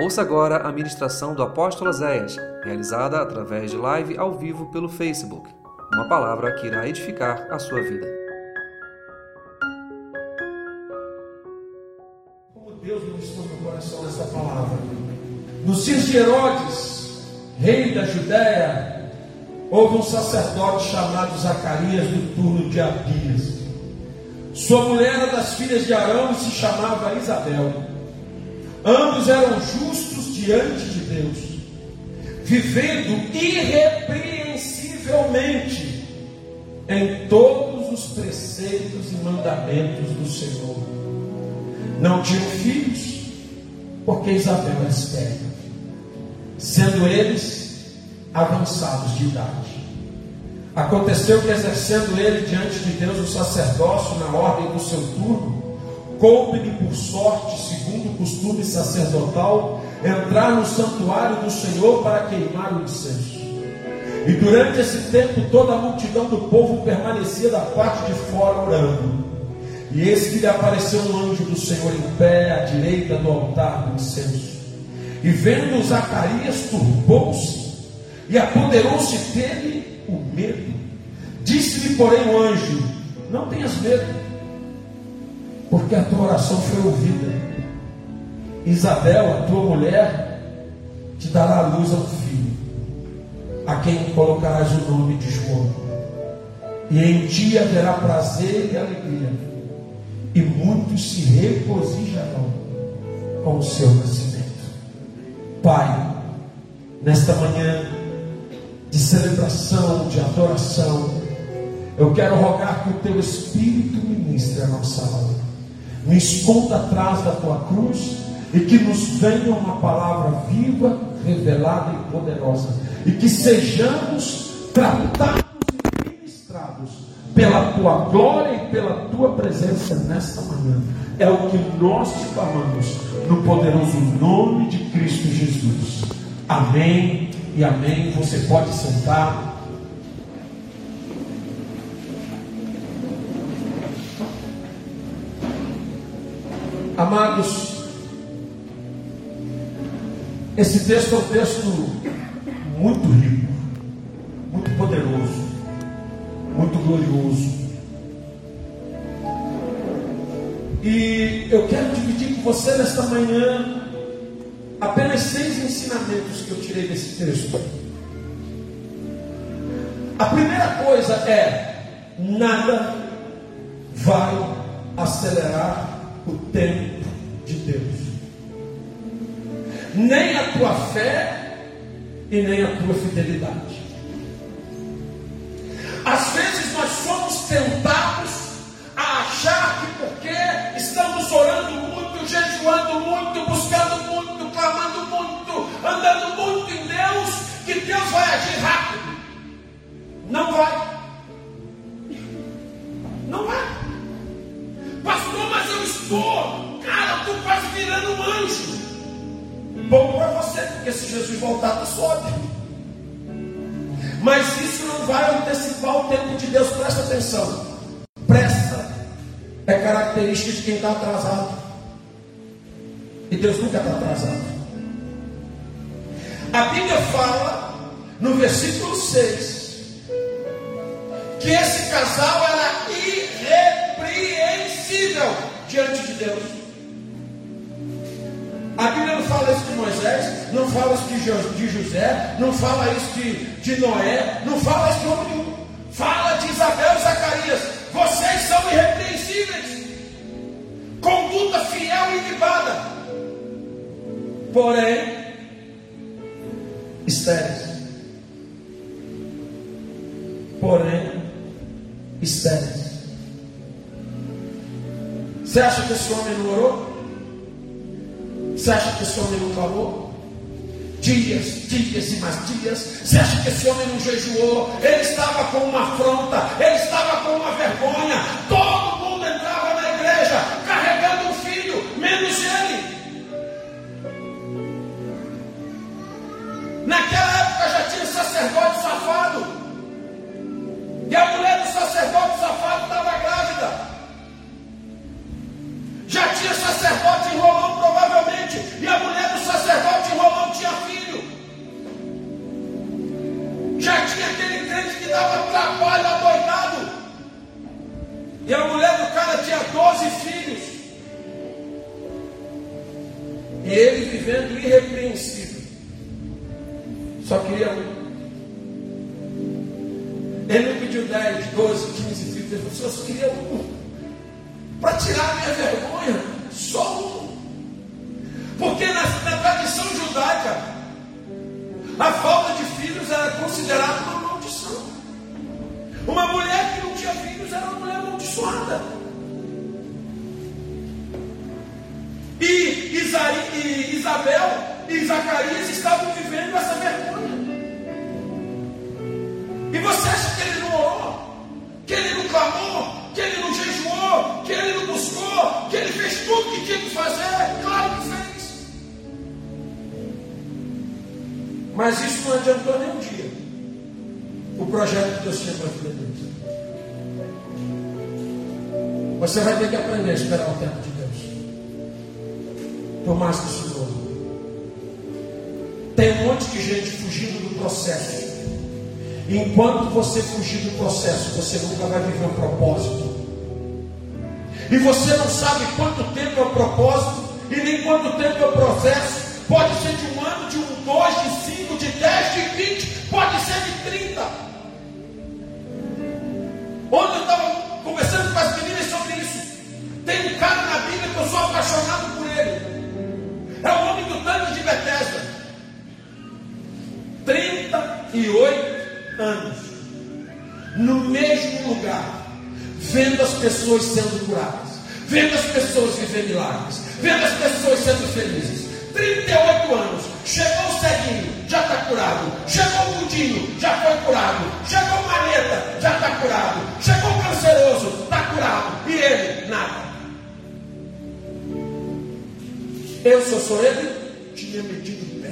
Ouça agora a ministração do apóstolo Zéias, realizada através de live ao vivo pelo Facebook. Uma palavra que irá edificar a sua vida. Como Deus ministrou no coração nessa palavra. Nos dias de Herodes, rei da Judéia, houve um sacerdote chamado Zacarias do turno de Abias. Sua mulher era das filhas de Arão e se chamava Isabel. Ambos eram justos diante de Deus, vivendo irrepreensivelmente em todos os preceitos e mandamentos do Senhor. Não tinham filhos, porque Isabel era estéril, sendo eles avançados de idade. Aconteceu que, exercendo ele diante de Deus o sacerdócio na ordem do seu turno, coube-lhe por sorte, segundo o costume sacerdotal, entrar no santuário do Senhor para queimar o incenso. E durante esse tempo toda a multidão do povo permanecia da parte de fora orando. E eis que lhe apareceu um anjo do Senhor em pé à direita do altar do incenso. E vendo Zacarias, turbou-se e apoderou-se dele o medo. Disse-lhe, porém, o anjo: Não tenhas medo porque a tua oração foi ouvida. Isabel, a tua mulher, te dará a luz ao filho, a quem colocarás o nome de João. E em ti haverá prazer e alegria, e muitos se regozijarão com o seu nascimento. Pai, nesta manhã de celebração, de adoração, eu quero rogar que o teu Espírito ministre a nossa alma me esconda atrás da tua cruz e que nos venha uma palavra viva, revelada e poderosa, e que sejamos tratados e ministrados pela tua glória e pela tua presença nesta manhã. É o que nós te clamamos no poderoso nome de Cristo Jesus. Amém e amém. Você pode sentar. Amados, esse texto é um texto muito rico, muito poderoso, muito glorioso. E eu quero dividir com você nesta manhã apenas seis ensinamentos que eu tirei desse texto. A primeira coisa é: nada vai acelerar o tempo de Deus. Nem a tua fé e nem a tua fidelidade. Às vezes nós somos tentados a achar que porque estamos orando muito, jejuando muito, buscando muito, clamando muito, andando muito em Deus, que Deus vai agir rápido. Não vai. Quase virando um anjo. Bom para você, porque se Jesus voltar, está sobe. Mas isso não vai antecipar o tempo de Deus, presta atenção. Presta é característica de quem está atrasado. E Deus nunca está atrasado. A Bíblia fala, no versículo 6, que esse casal era irrepreensível diante de Deus. Fala isso de José, não fala isso de, de Noé, não fala isso de. Fala de Isabel e Zacarias. Vocês são irrepreensíveis. Conduta fiel e ilibada. Porém, estéreis. Porém, estéreis. Você acha que esse homem não orou? Você acha que esse homem não clamou? Dias, dias e mais dias. Você acha que esse homem não jejuou? Ele estava com uma afronta, ele estava com uma vergonha. Todo mundo entrava na igreja carregando um filho, menos ele. Naquela época já tinha sacerdote safado. E a mulher do sacerdote safado estava grávida. Já tinha sacerdote enrolando E a mulher do cara tinha 12 filhos. E ele vivendo irrepreensível. Só queria um. Ele não pediu 10, 12, 15 filhos. Ele só queria um. Para tirar a minha vergonha, só um. Porque na, na tradição judaica, a falta de filhos era considerada uma mulher que não tinha filhos era uma mulher amaldiçoada. E, Isaí, e Isabel e Zacarias estavam vivendo essa vergonha. E você acha que ele não orou? Que ele não clamou? Que ele não jejuou? Que ele não buscou? Que ele fez tudo que tinha que fazer? Claro que fez. Mas isso não adiantou nem um dia. O projeto que Deus tinha para a vida dele. Você vai ter que aprender a esperar o tempo de Deus. Por mais que doa. Tem um monte de gente fugindo do processo. Enquanto você fugir do processo, você nunca vai viver um propósito. E você não sabe quanto tempo é o propósito e nem quanto tempo é o processo. Pode ser de um ano, de um, dois, de cinco, de dez, de vinte, pode ser de trinta. Pessoas sendo curadas. Vendo as pessoas viver milagres. Vendo as pessoas sendo felizes. 38 anos. Chegou o ceguinho, já está curado. Chegou o budinho, já foi curado. Chegou o maneta, já está curado. Chegou o canceroso, está curado. E ele, nada. Eu, sou sou ele, tinha medido o pé.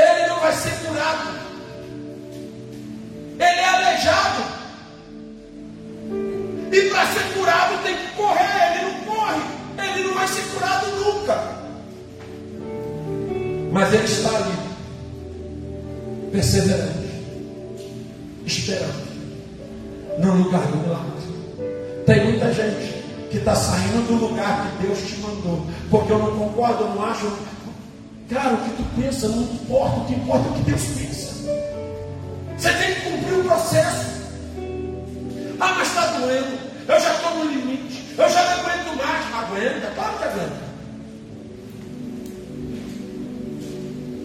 Ele não vai ser curado. Ele é aleijado. E para ser curado tem que correr. Ele não corre. Ele não vai ser curado nunca. Mas ele está ali, perseverante, esperando, no lugar do milagre. Tem muita gente que está saindo do lugar que Deus te mandou, porque eu não concordo, eu não acho. Cara, o que tu pensa não importa, o que importa é o que Deus pensa. Você tem que cumprir o processo. Ah, mas está doendo, eu já estou no limite, eu já não aguento mais. Aguenta, claro que aguenta.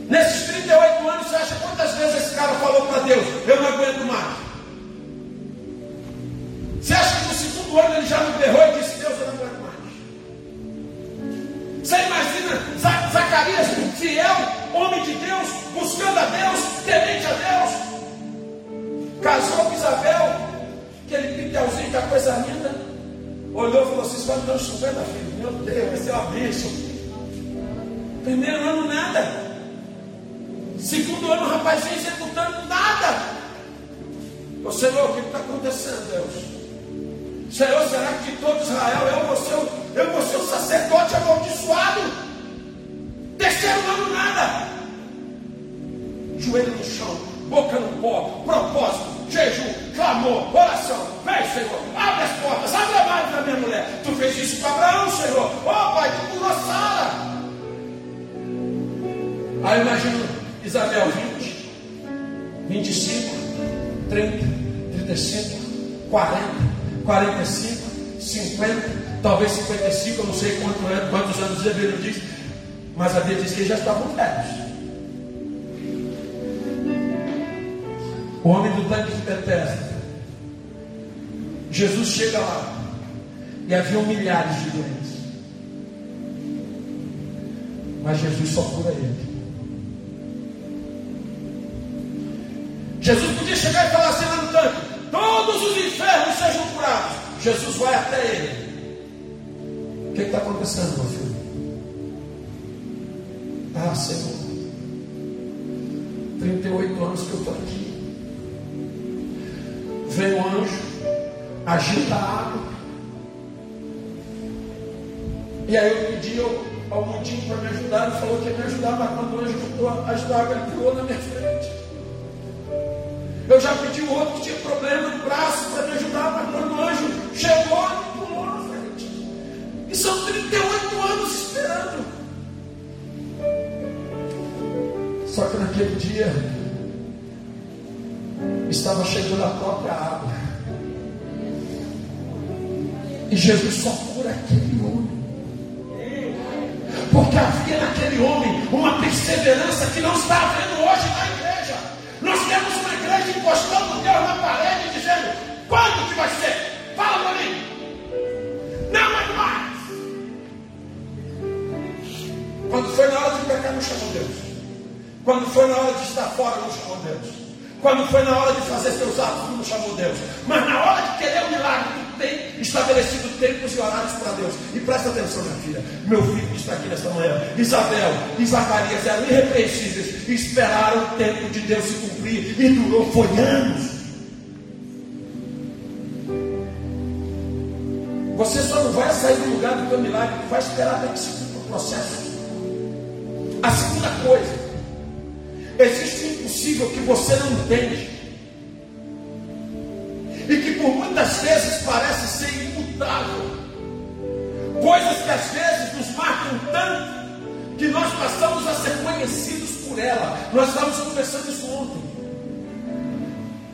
Nesses 38 anos, você acha quantas vezes esse cara falou para Deus: Eu não aguento mais? Você acha que no segundo ano ele já não berrou e disse: coisa linda, olhou e falou assim: vai me uns 50 filhos, meu Deus, vai ser uma bênção. Primeiro ano, nada. Segundo ano, o rapaz vem executando nada. Ô Senhor, o que está acontecendo, Deus? Senhor, será que de todo Israel eu vou ser, eu vou ser o sacerdote amaldiçoado? Terceiro ano, nada. Joelho no chão, boca no pó, propósito, jejum, clamor, oração. Vem, Senhor, abre as portas, abre a mão da minha mulher. Tu fez isso com Abraão, Senhor. Ó oh, Pai, tu curou Sara. Aí imagina Isabel 20, 25, 30, 35, 40, 45, 50, talvez 55, eu não sei quanto é, quantos anos Bíblia diz, mas a Bíblia diz que já estavam velhos. O homem do tanque de Bethesda. Jesus chega lá e havia milhares de doentes. Mas Jesus só cura ele. Jesus podia chegar e falar assim lá no tanque: todos os enfermos sejam curados. Jesus vai até ele. O que está acontecendo, meu filho? Ah, Senhor, 38 anos que eu estou aqui. Vem o anjo, agita a água. E aí eu pedi ao, ao para me ajudar. Ele falou que ia me ajudar, mas quando o anjo ajudou a água, ele pulou na minha frente. Eu já pedi o outro que tinha problema no braço para me ajudar, mas quando o anjo chegou, ele pulou na frente. E são 38 anos esperando. Só que naquele dia estava chegando a própria água. E Jesus só cura aquele homem. Porque havia naquele homem uma perseverança que não está havendo hoje na igreja. Nós temos uma igreja encostando Deus na parede dizendo: quando que vai ser? Fala para mim. Não é mais. Quando foi na hora de pecar, não chamou Deus. Quando foi na hora de estar fora, não chamou Deus. Quando foi na hora de fazer seus atos, não chamou Deus. Mas na hora de querer o milagre, tem estabelecido tempos e horários para Deus. E presta atenção, minha filha. Meu filho que está aqui nesta manhã, Isabel e Zacarias eram irrepreensíveis. Esperaram o tempo de Deus se cumprir. E durou, foi anos. Você só não vai sair do lugar do teu milagre, vai esperar até que se cumpra o processo. A segunda coisa, existe o impossível que você não entende. E que por muitas vezes parece ser imutável. Coisas que às vezes nos marcam tanto que nós passamos a ser conhecidos por ela. Nós estávamos conversando isso ontem.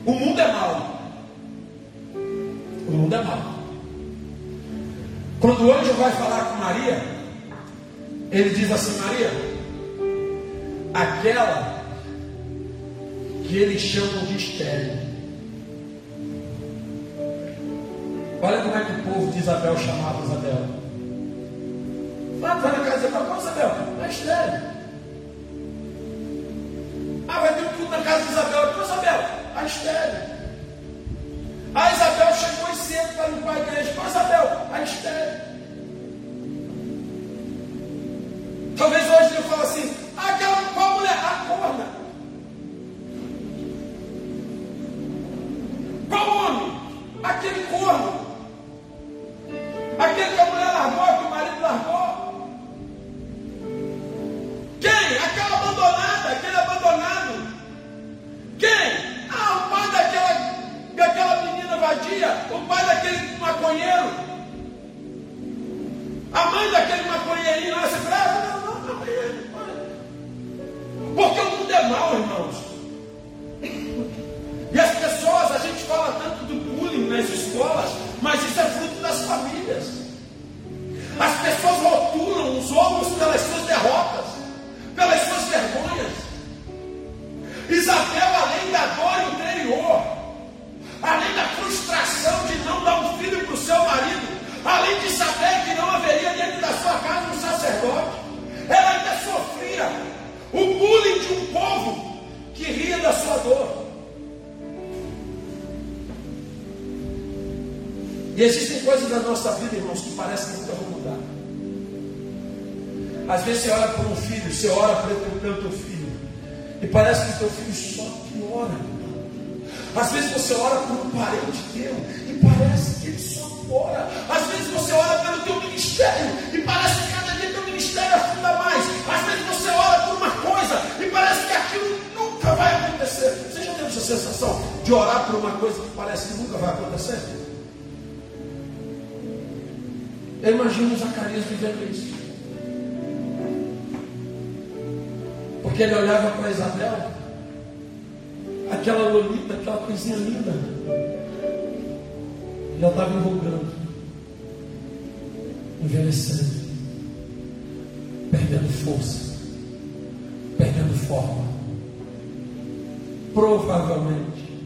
O mundo é mau. O mundo é mau. Quando o anjo vai falar com Maria, ele diz assim: Maria, aquela que eles chamam de estéreo. Olha como é que o povo de Isabel chamava Isabel. Ah, vai na casa de Isabel, como Isabel? É estéreo. Ah, vai ter um culto na casa de Isabel, como Isabel? A estéreo. A Isabel chegou cedo para limpar a igreja. Mas Isabel, a estéreo. Ria da sua dor. E existem coisas na nossa vida, irmãos, que parecem que nunca vão mudar. Às vezes você olha para um filho, você ora pelo teu filho, e parece que o teu filho só piora. Às vezes você ora por um parente teu, e parece que ele só piora. Às vezes você ora pelo teu ministério, e parece que cada dia teu ministério afunda mais. Às vezes você ora por uma coisa, e parece que aquilo nunca vai acontecer. Você já teve essa sensação de orar por uma coisa que parece que nunca vai acontecer? Eu imagino Zacarias vivendo isso. Porque ele olhava para Isabel, aquela lolita, aquela coisinha linda, já estava enrugando, envelhecendo, perdendo força, perdendo forma. Provavelmente,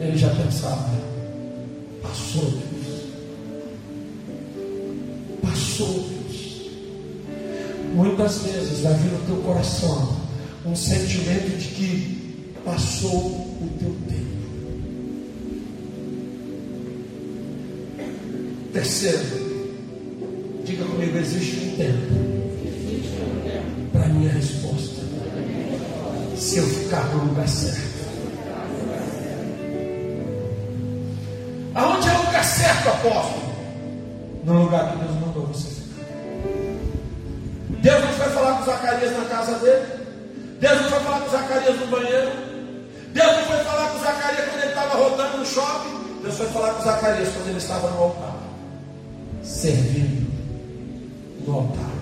ele já pensava, passou Deus, passou Deus. Muitas vezes vai vir no teu coração um sentimento de que passou o teu tempo. Terceiro, diga comigo: existe um tempo Se eu ficar no lugar certo. Aonde é o lugar certo, apóstolo? No lugar que Deus mandou você ficar. Deus não foi falar com Zacarias na casa dele. Deus não foi falar com Zacarias no banheiro. Deus não foi falar com Zacarias quando ele estava rodando no shopping. Deus foi falar com Zacarias quando ele estava no altar. servindo no altar.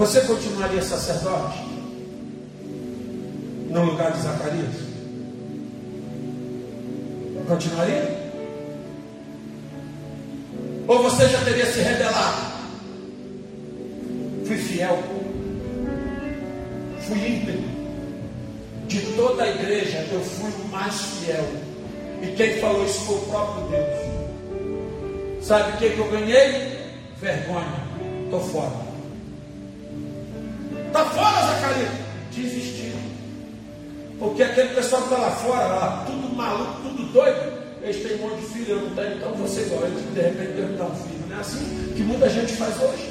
Você continuaria sacerdote no lugar de Zacarias? Continuaria? Ou você já teria se rebelado? Fui fiel, fui íntegro. De toda a igreja, eu fui o mais fiel. E quem falou isso foi o próprio Deus. Sabe o que, que eu ganhei? Vergonha. Estou fora. Fora, Zacarias. Desistiram. Porque aquele pessoal que está lá fora, lá, tudo maluco, tudo doido, eles têm um monte de filho, eu não tenho, então você igual eles, de repente Deus me dá um filho. Não é assim que muita gente faz hoje.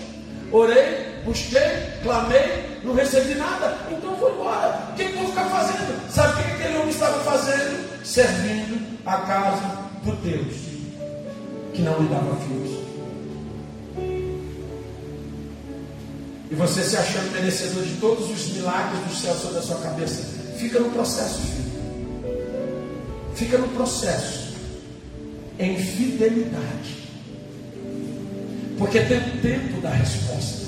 Orei, busquei, clamei, não recebi nada, então vou embora. O que, eu vou ficar fazendo? Sabe o que aquele homem estava fazendo? Servindo a casa do Deus, que não lhe dava filhos. E você se achando merecedor de todos os milagres do céu sobre a sua cabeça. Fica no processo, filho. Fica no processo. Em fidelidade. Porque tem o tempo da resposta.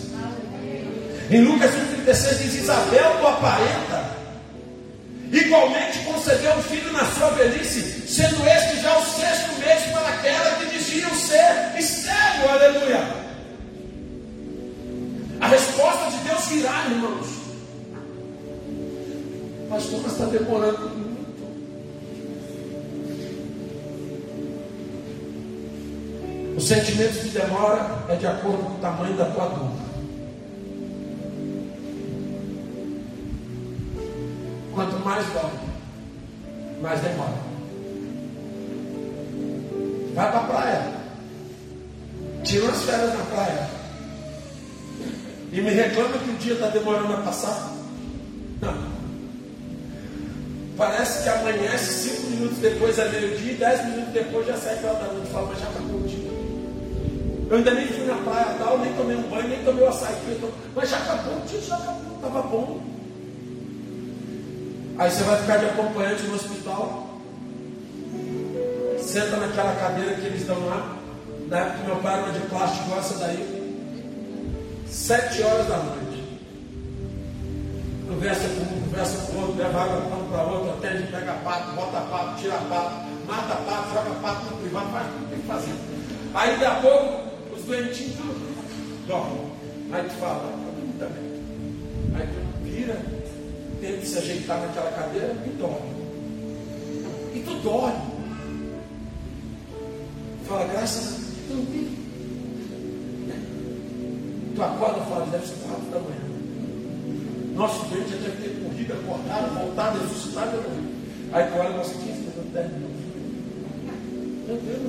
Em Lucas 1,36 diz: Isabel, tua parenta, igualmente concedeu um filho na sua velhice, sendo este já o sexto mês para aquela que diziam ser estéreo. Aleluia. A resposta de Deus virá, irmãos. Pastor, mas está demorando muito. O sentimento de demora é de acordo com o tamanho da tua dor. Quanto mais dói, mais demora. Vai para a praia. Tira umas férias na praia. E me reclama que o dia está demorando a passar. Não. Parece que amanhece cinco minutos depois é meio-dia e dez minutos depois já sete horas da noite. Fala, mas já acabou o dia. Eu ainda nem fui na praia tal, nem tomei um banho, nem tomei o açaí. Mas já acabou o dia, já acabou, estava bom. Aí você vai ficar de acompanhante no hospital. Senta naquela cadeira que eles dão lá. Na época que meu pai era de plástico, essa daí. Sete horas da noite. Conversa com um, conversa com outro, leva água um para outro, atende, pega pato, bota pato, tira pato, mata pato, joga pato no privado, faz tudo que tem que fazer. Aí daqui a pouco, os doentinhos dormem. Aí tu fala, tá também. Aí tu vira, tenta se ajeitar naquela cadeira e dorme. E tu dorme. Fala, graças a Deus. Tu acorda e fala, deve ser quatro da manhã. Nosso doente já deve ter corrido, acordado, voltado, ressuscitado. Aí tu olha fala, 15 minutos, 10 minutos. Meu Deus,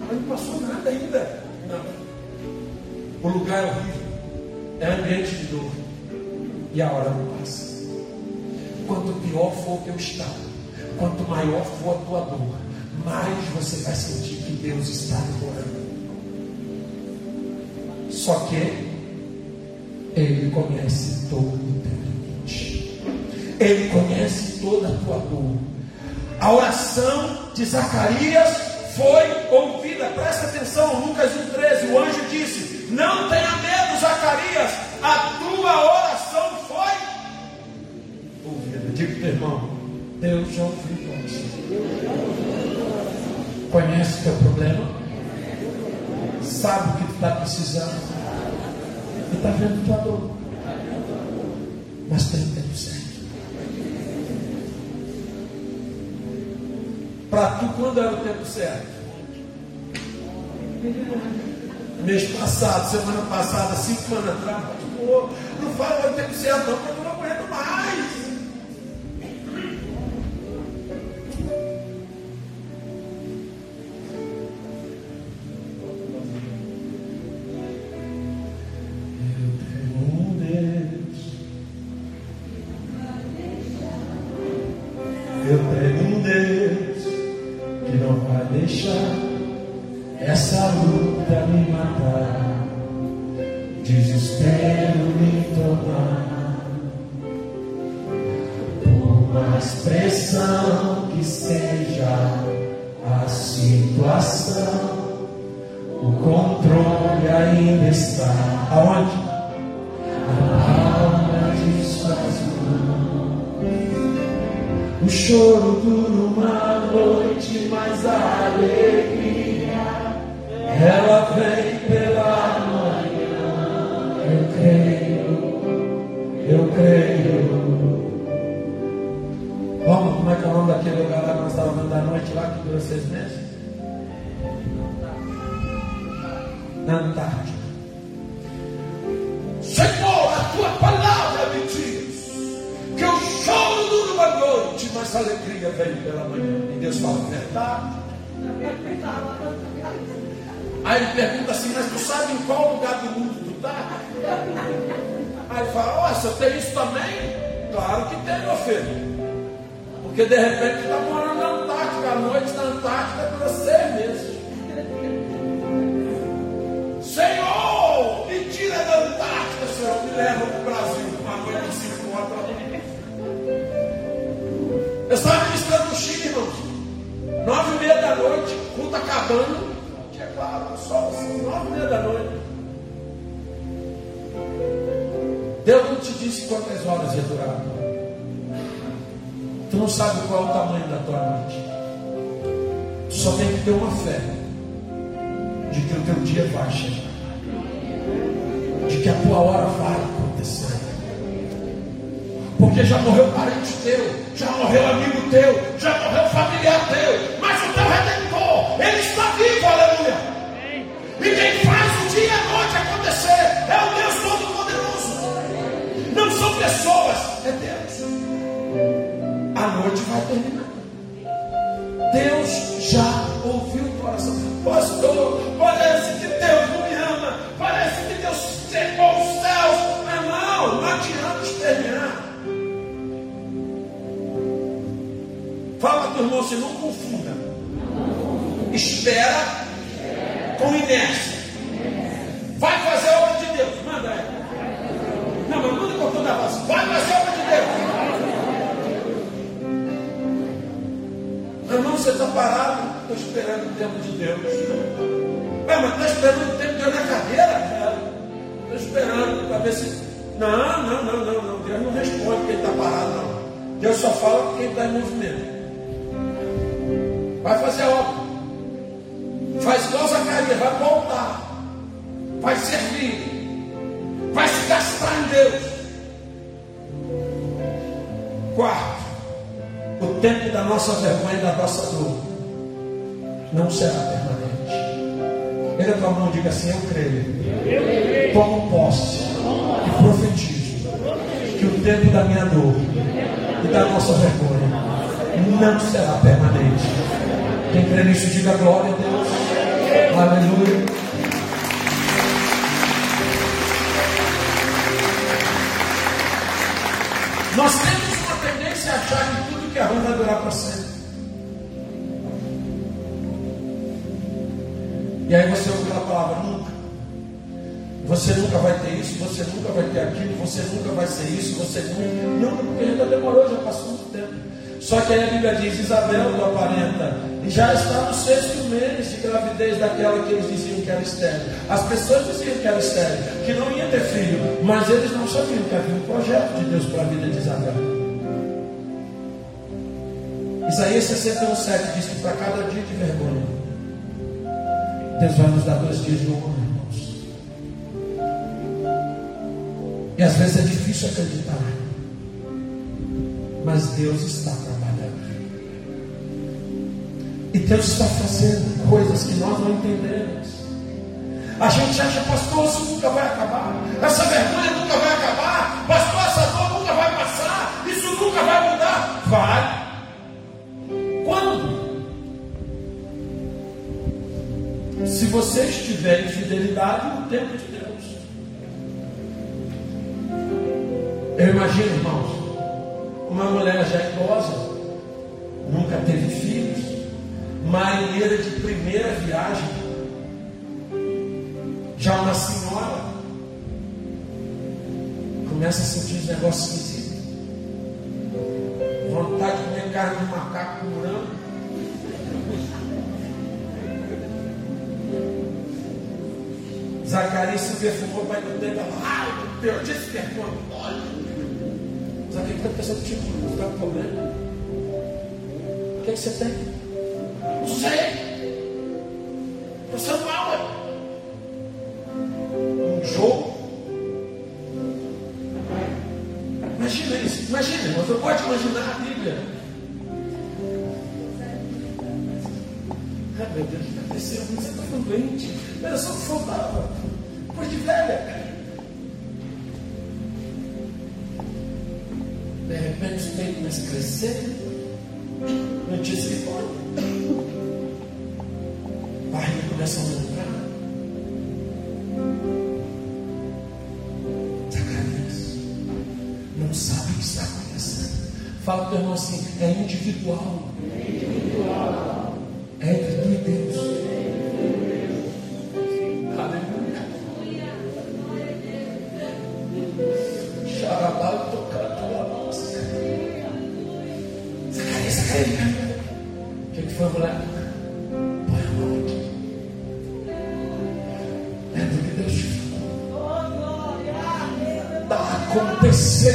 mas não passou nada ainda. Não. O lugar é horrível. É ambiente de dor. E a hora não passa. Quanto pior for o teu estado, quanto maior for a tua dor, mais você vai sentir que Deus está demorando. Só que ele conhece todo o teu limite. Ele conhece toda a tua dor. A oração de Zacarias foi ouvida. Presta atenção, Lucas 1,13. O anjo disse: Não tenha medo, Zacarias, a tua oração foi ouvida. Diga para irmão: Deus já ouviu você. Conhece o teu problema? Sabe o que tu está precisando? Está vendo tua dor. Mas tem o tempo certo. Para tu, quando era o tempo certo? Mês passado, semana passada, cinco anos atrás, não fala o tempo certo, não, saúde. Você tem isso também? Claro que tem, meu filho. Porque de repente está morando na Antártica, à noite na Antártica por seis meses. Senhor, me tira da Antártica, Senhor, me leva para o Brasil, uma noite de cinco horas. Eu estava ministrando no Chile, irmãos. Nove e meia da noite, culto acabando. Tinha claro, só assim, nove e meia da noite. Disse quantas horas ia durar. Tu não sabe qual é o tamanho da tua noite. Tu só tem que ter uma fé de que o teu dia vai chegar. De que a tua hora vai acontecer. Porque já morreu parente teu, já morreu amigo teu, já morreu familiar teu, irmão, se não confunda. Espera com inércia. Vai fazer a obra de Deus. Manda. Não, mas manda com toda a voz. Vai fazer a obra de Deus. Irmão, você está parado, estou esperando o tempo de Deus. É, mas está esperando o tempo de Deus na cadeira? Estou esperando para ver se. Não, não, não, não, não. Deus não responde quem está parado, não. Deus só fala com quem está em movimento. Vai fazer obra. Faz igual Zacarias, vai voltar. Vai servir. Vai se gastar em Deus. Quarto o tempo da nossa vergonha e da nossa dor não será permanente. Ele tua mão diga assim: Eu creio. Tomo posse e profetizo que o tempo da minha dor e da nossa vergonha não será permanente. Quem crê nisso, diga glória a Deus. Aleluia. Nós temos uma tendência a achar que tudo que é ruim vai durar para sempre. E aí você ouve aquela palavra nunca. Você nunca vai ter isso, você nunca vai ter aquilo, você nunca vai ser isso, você nunca. Não, porque ainda demorou, já passou muito tempo. Só que aí a Bíblia diz: Isabel do aparenta, e já está no sexto mês de gravidez daquela que eles diziam que era estéreo. As pessoas diziam que era estéreo, que não ia ter filho, mas eles não sabiam que havia um projeto de Deus para a vida de Isabel. Isaías 61, 7 diz que para cada dia de vergonha, Deus vai nos dar dois dias de honra, irmãos. E às vezes é difícil acreditar, mas Deus está. E Deus está fazendo coisas que nós não entendemos. A gente acha, pastor, isso nunca vai acabar. Essa vergonha nunca vai acabar. Pastor, essa dor nunca vai passar. Isso nunca vai mudar. Vai. se você estiver em fidelidade no tempo de Deus. Eu imagino, irmãos, uma mulher já idosa, nunca teve filhos, marinheira de primeira viagem, já uma senhora, começa a sentir os negócios esquisitos. Vontade de comer carne de macaco com morango. Zacarias se perfumou, vai do tempo, ah, perdi esse perfume. Olha. Zacarias está pensando, tipo, está com problema. O que, é que você tem? Não sei. Você fala. Um jogo. Imagina isso, imagina, você pode imaginar a Bíblia. Ah, meu Deus, o que aconteceu? Você está doente. Era só que faltava. Depois de velha. De repente o peito começa a crescer. Fala para o teu irmão assim: é individual. É individual. É entre tu e Deus. Aleluia. Xarabá tocando a música. Zacarias, Zacarias. O que, que foi, mulher? Põe a mão aqui. Lembra que Deus falou? Está acontecendo,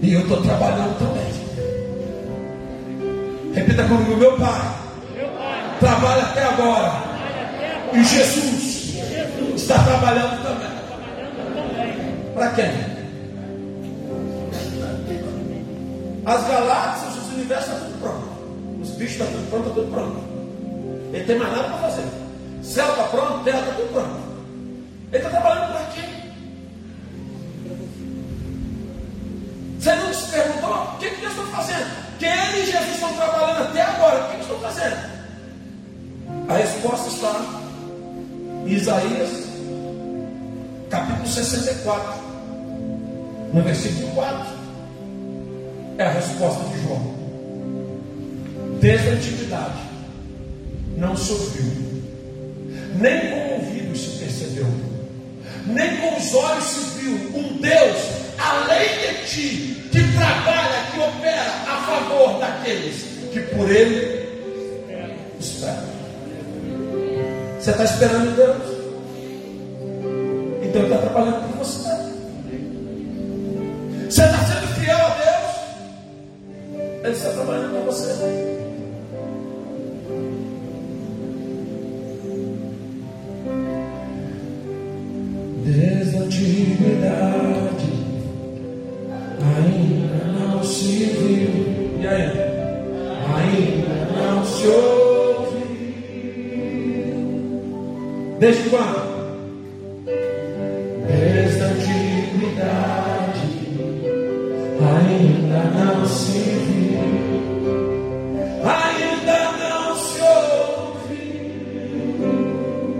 E eu estou trabalhando também. Repita comigo: Meu pai trabalha até agora. E Jesus está trabalhando também. Para quem? As galáxias, os universos estão tudo pronto. Os bichos estão tudo pronto, está tudo pronto. Ele tem mais nada para fazer. Céu está pronto, terra está tudo pronto. Ele está trabalhando para quem? A resposta está em Isaías, capítulo 64, no versículo 4. É a resposta de João. Desde a antiguidade não se ouviu, nem com o ouvido se percebeu, nem com os olhos se viu um Deus além de ti, que trabalha, que opera a favor daqueles que por Ele Você está esperando em Deus?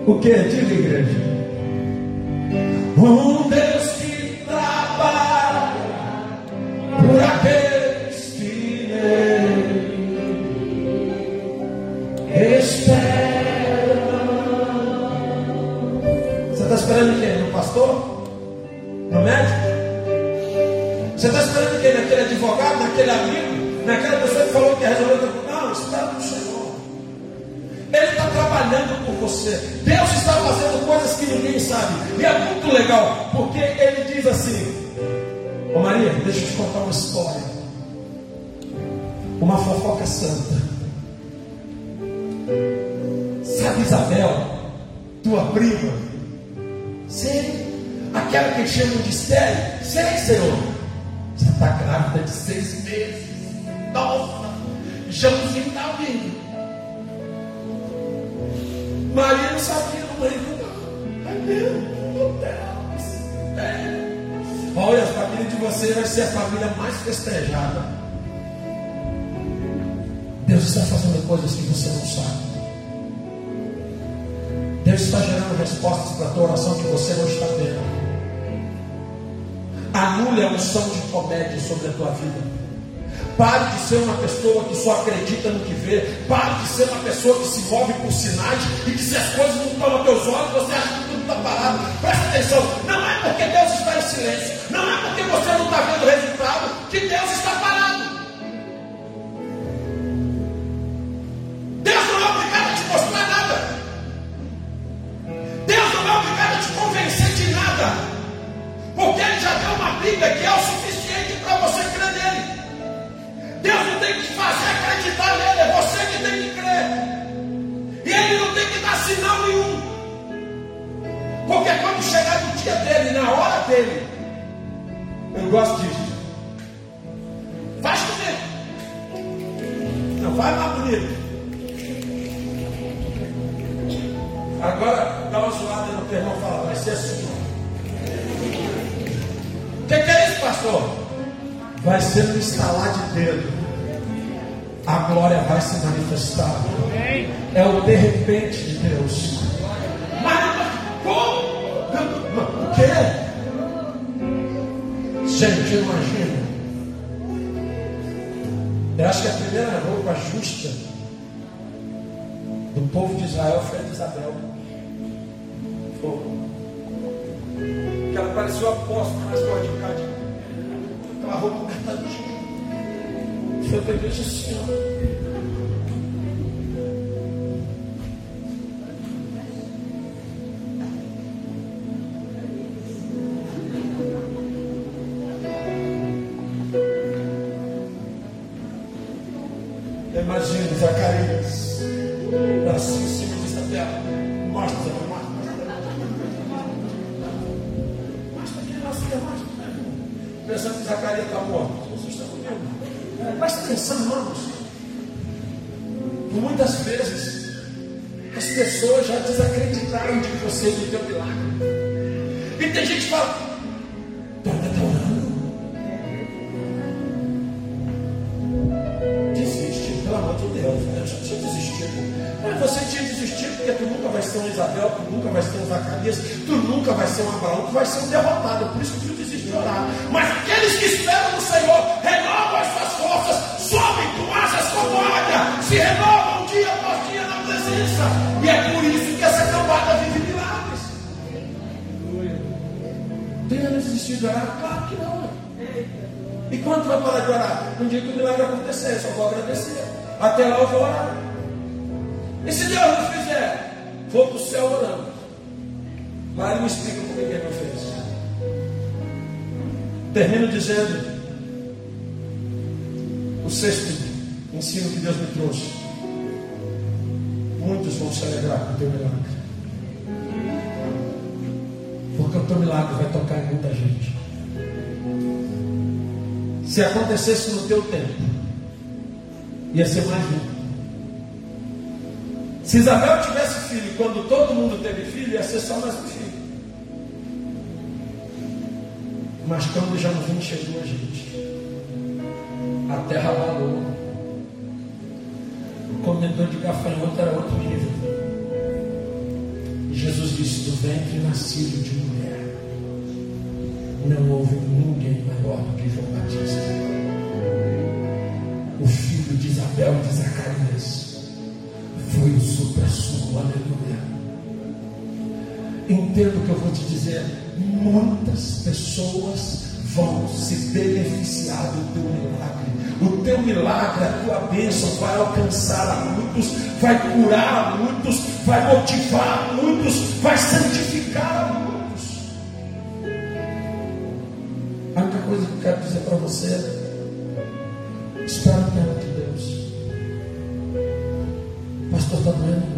O que? Diga, igreja. Um festejada. Deus está fazendo coisas que você não sabe. Deus está gerando respostas para a tua oração que você não está vendo. Anule a unção de comédia sobre a tua vida. Pare de ser uma pessoa que só acredita no que vê. Pare de ser uma pessoa que se move por sinais e que se as coisas não estão aos teus olhos, você acha que tudo está parado. Presta atenção, não é porque Deus está em silêncio, não é porque você não está vendo resultado que Deus está parado. Deus não é obrigado a te mostrar nada. Deus não é obrigado a te convencer de nada. Porque Ele já deu uma Bíblia que é o suficiente para você crer nele. Deus não tem que te fazer acreditar nele, é você que tem que crer. E ele não tem que dar sinal nenhum. Porque quando chegar no dia dele, na hora dele, eu gosto disso. Vai mais bonito. Agora dá uma zoada no teu irmão fala, vai ser assim. O que, que é isso, pastor? vai ser no instalar de dedo. A glória vai se manifestar. É o de repente de Deus. Mas como? O quê? Gente, imagina. Eu acho que a primeira roupa justa do povo de Israel foi a de Isabel. Foi. Que ela parecia o apóstolo na história de Cádiz com a roupa apertadinha. Foi para a igreja assim, ó. Zacarias, tu nunca vai ser um Abraão, tu vai ser um derrotado. Por isso que tu desistiu de orar. Mas aqueles que esperam no Senhor renovam as suas forças, sobem com asas como águia, se renovam dia após dia na presença. E é por isso que essa cambada vive milagres. Tem a desistir de orar? Claro que não. E quando vai parar de orar? Um dia que o milagre acontecer, eu só vou agradecer. Até lá eu vou orar. E se Deus não fizer, vou para o céu orando. Ele me explica por que ele não fez. Termino dizendo o sexto ensino que Deus me trouxe. Muitos vão se alegrar com o teu milagre. Porque o teu milagre vai tocar em muita gente. Se acontecesse no teu tempo, ia ser mais lindo. Se Isabel tivesse filho quando todo mundo teve filho, ia ser só mais um filho. Mas quando já não vim, chegou a gente. A terra abalou. O comedor de gafanhoto era outro nível. Jesus disse: Do ventre nascido de mulher, não houve ninguém Entendo o que eu vou te dizer. Muitas pessoas vão se beneficiar do teu milagre. O teu milagre, a tua bênção vai alcançar a muitos, vai curar a muitos, vai motivar a muitos, vai santificar a muitos. A única coisa que eu quero dizer para você é: espera o tempo de Deus. Pastor, está doendo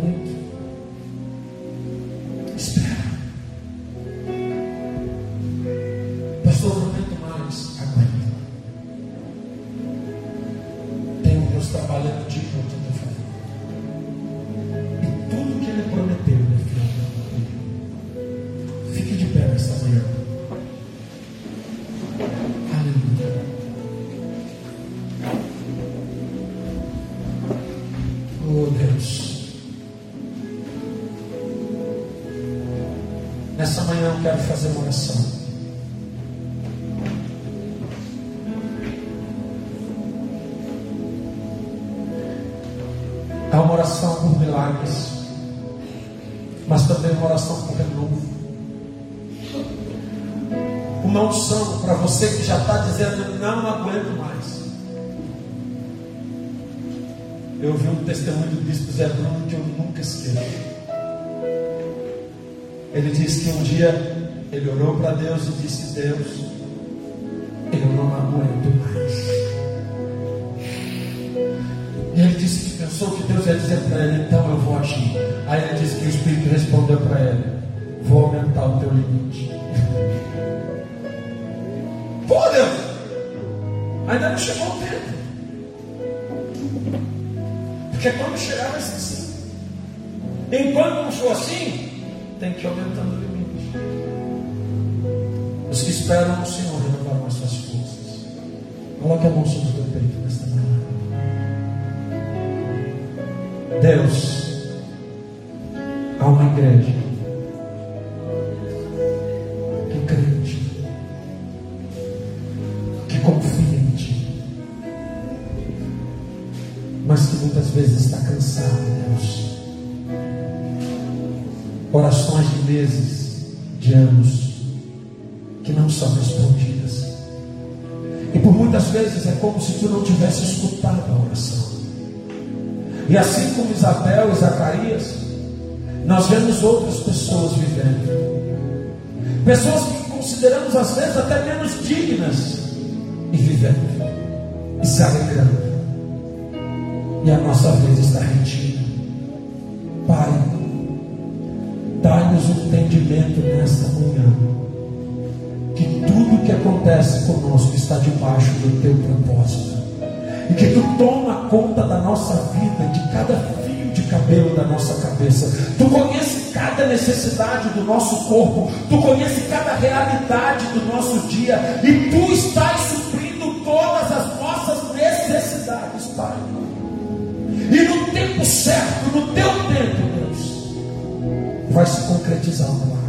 É uma oração por milagres, mas também uma oração por renovo. Uma unção para você que já está dizendo: não aguento mais. Eu vi um testemunho do bispo Zé Bruno que eu nunca esqueço. Ele disse que um dia ele orou para Deus e disse: Deus, eu não aguento mais. Deus ia dizer para ele: então eu vou agir. Aí ele disse que o Espírito respondeu para ele: vou aumentar o teu limite. Pô, Deus! Ainda não chegou o tempo. Porque quando chegar vai ser assim. Enquanto não for assim, tem que ir aumentando o limite. Os que esperam no Senhor orações de meses, de anos, que não são respondidas. E por muitas vezes é como se tu não tivesse escutado a oração. E assim como Isabel e Zacarias, nós vemos outras pessoas vivendo. Pessoas que consideramos às vezes até menos dignas e vivendo e se alegrando. E a nossa vez está retida. Pai, entendimento nesta manhã. Que tudo que acontece conosco está debaixo do teu propósito. E que tu toma conta da nossa vida, de cada fio de cabelo da nossa cabeça. Tu conhece cada necessidade do nosso corpo. Tu conhece cada realidade do nosso dia. E tu estás suprindo todas as nossas necessidades, Pai. E no tempo certo, no teu tempo, vai se concretizar milagre.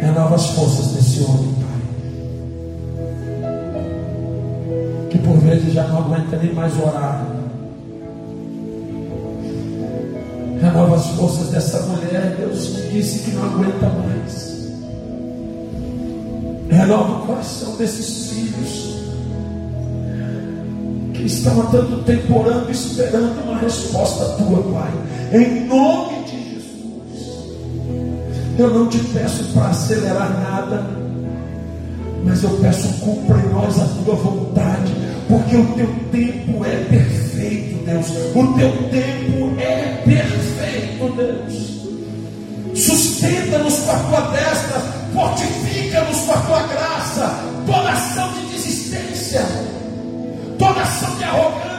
Renova as forças desse homem, Pai. Que por vezes já não aguenta nem mais orar. Renova as forças dessa mulher, Deus, que disse que não aguenta mais. Renova o coração desses filhos que estão há tanto tempo orando, esperando uma resposta tua, Pai. Em nome eu não te peço para acelerar nada, mas eu peço cumpra em nós a tua vontade, porque o teu tempo é perfeito, Deus. O teu tempo é perfeito, Deus. Sustenta-nos com a tua destra, fortifica-nos com a tua graça. Toda ação de desistência, toda ação de arrogância,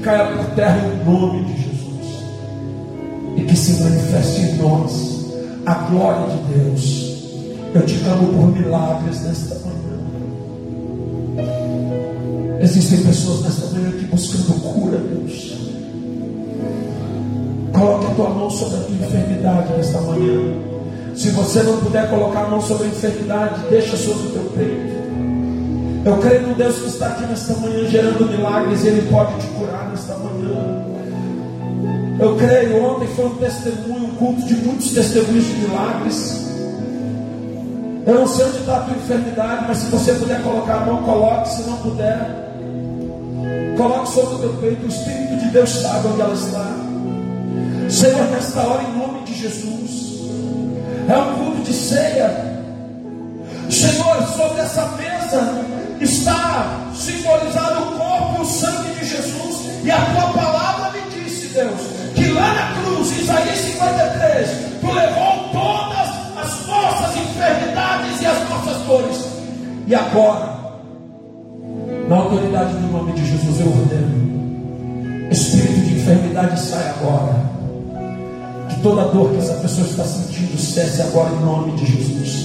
caia por terra em nome de Jesus e que se manifeste em nós a glória de Deus. Eu te clamo por milagres nesta manhã. Existem pessoas nesta manhã aqui buscando cura, Deus. Coloque a tua mão sobre a tua enfermidade nesta manhã. Se você não puder colocar a mão sobre a enfermidade, deixa sobre o teu peito. Eu creio no Deus que está aqui nesta manhã gerando milagres, Ele pode te curar nesta manhã. Eu creio, ontem foi um testemunho, um culto de muitos testemunhos de milagres. Eu não sei onde está a tua enfermidade, mas se você puder colocar a mão, coloque. Se não puder, coloque sobre o teu peito. O Espírito de Deus sabe onde ela está. Senhor, nesta hora, em nome de Jesus, é um culto de ceia. Senhor, sobre essa mesa está simbolizado o corpo o sangue de Jesus. E a tua palavra me disse, Deus, que lá na cruz, Isaías 53, tu levou todas as nossas enfermidades e as nossas dores. E agora, na autoridade do nome de Jesus, eu ordeno: espírito de enfermidade sai agora. Que toda dor que essa pessoa está sentindo cesse agora em nome de Jesus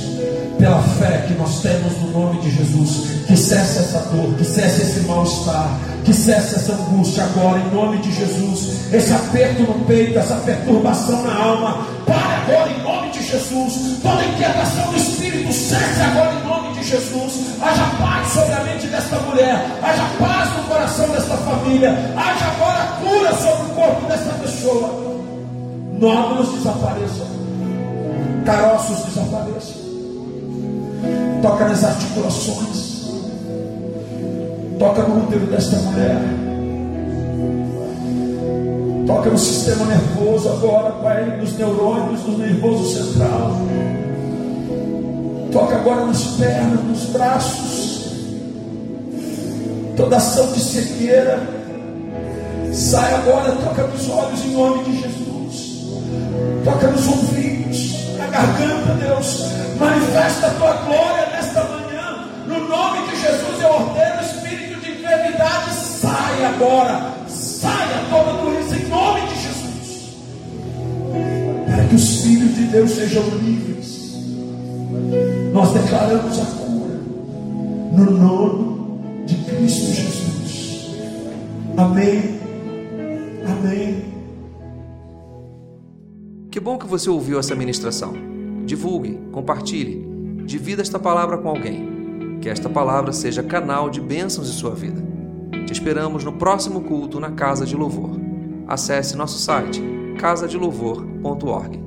pela fé que nós temos no nome de Jesus, que cesse essa dor, que cesse esse mal-estar, que cesse essa angústia agora, em nome de Jesus, esse aperto no peito, essa perturbação na alma, para agora em nome de Jesus, toda inquietação do Espírito, cesse agora em nome de Jesus, haja paz sobre a mente desta mulher, haja paz no coração desta família, haja agora cura sobre o corpo desta pessoa, nódulos desapareçam, caroços desapareçam, toca nas articulações, toca no útero desta mulher, toca no sistema nervoso agora, Pai, nos neurônios, no nervoso central, toca agora nas pernas, nos braços, toda ação de cegueira, sai agora, toca nos olhos em nome de Jesus, toca nos ouvidos, na garganta, Deus, manifesta a tua glória agora, saia toda doença em nome de Jesus, para que os filhos de Deus sejam livres. Nós declaramos a cura no nome de Cristo Jesus. Amém. Amém. Que bom que você ouviu essa ministração. Divulgue, compartilhe, divida esta palavra com alguém. Que esta palavra seja canal de bênçãos em sua vida. Te esperamos no próximo culto na Casa de Louvor. Acesse nosso site casadelouvor.org.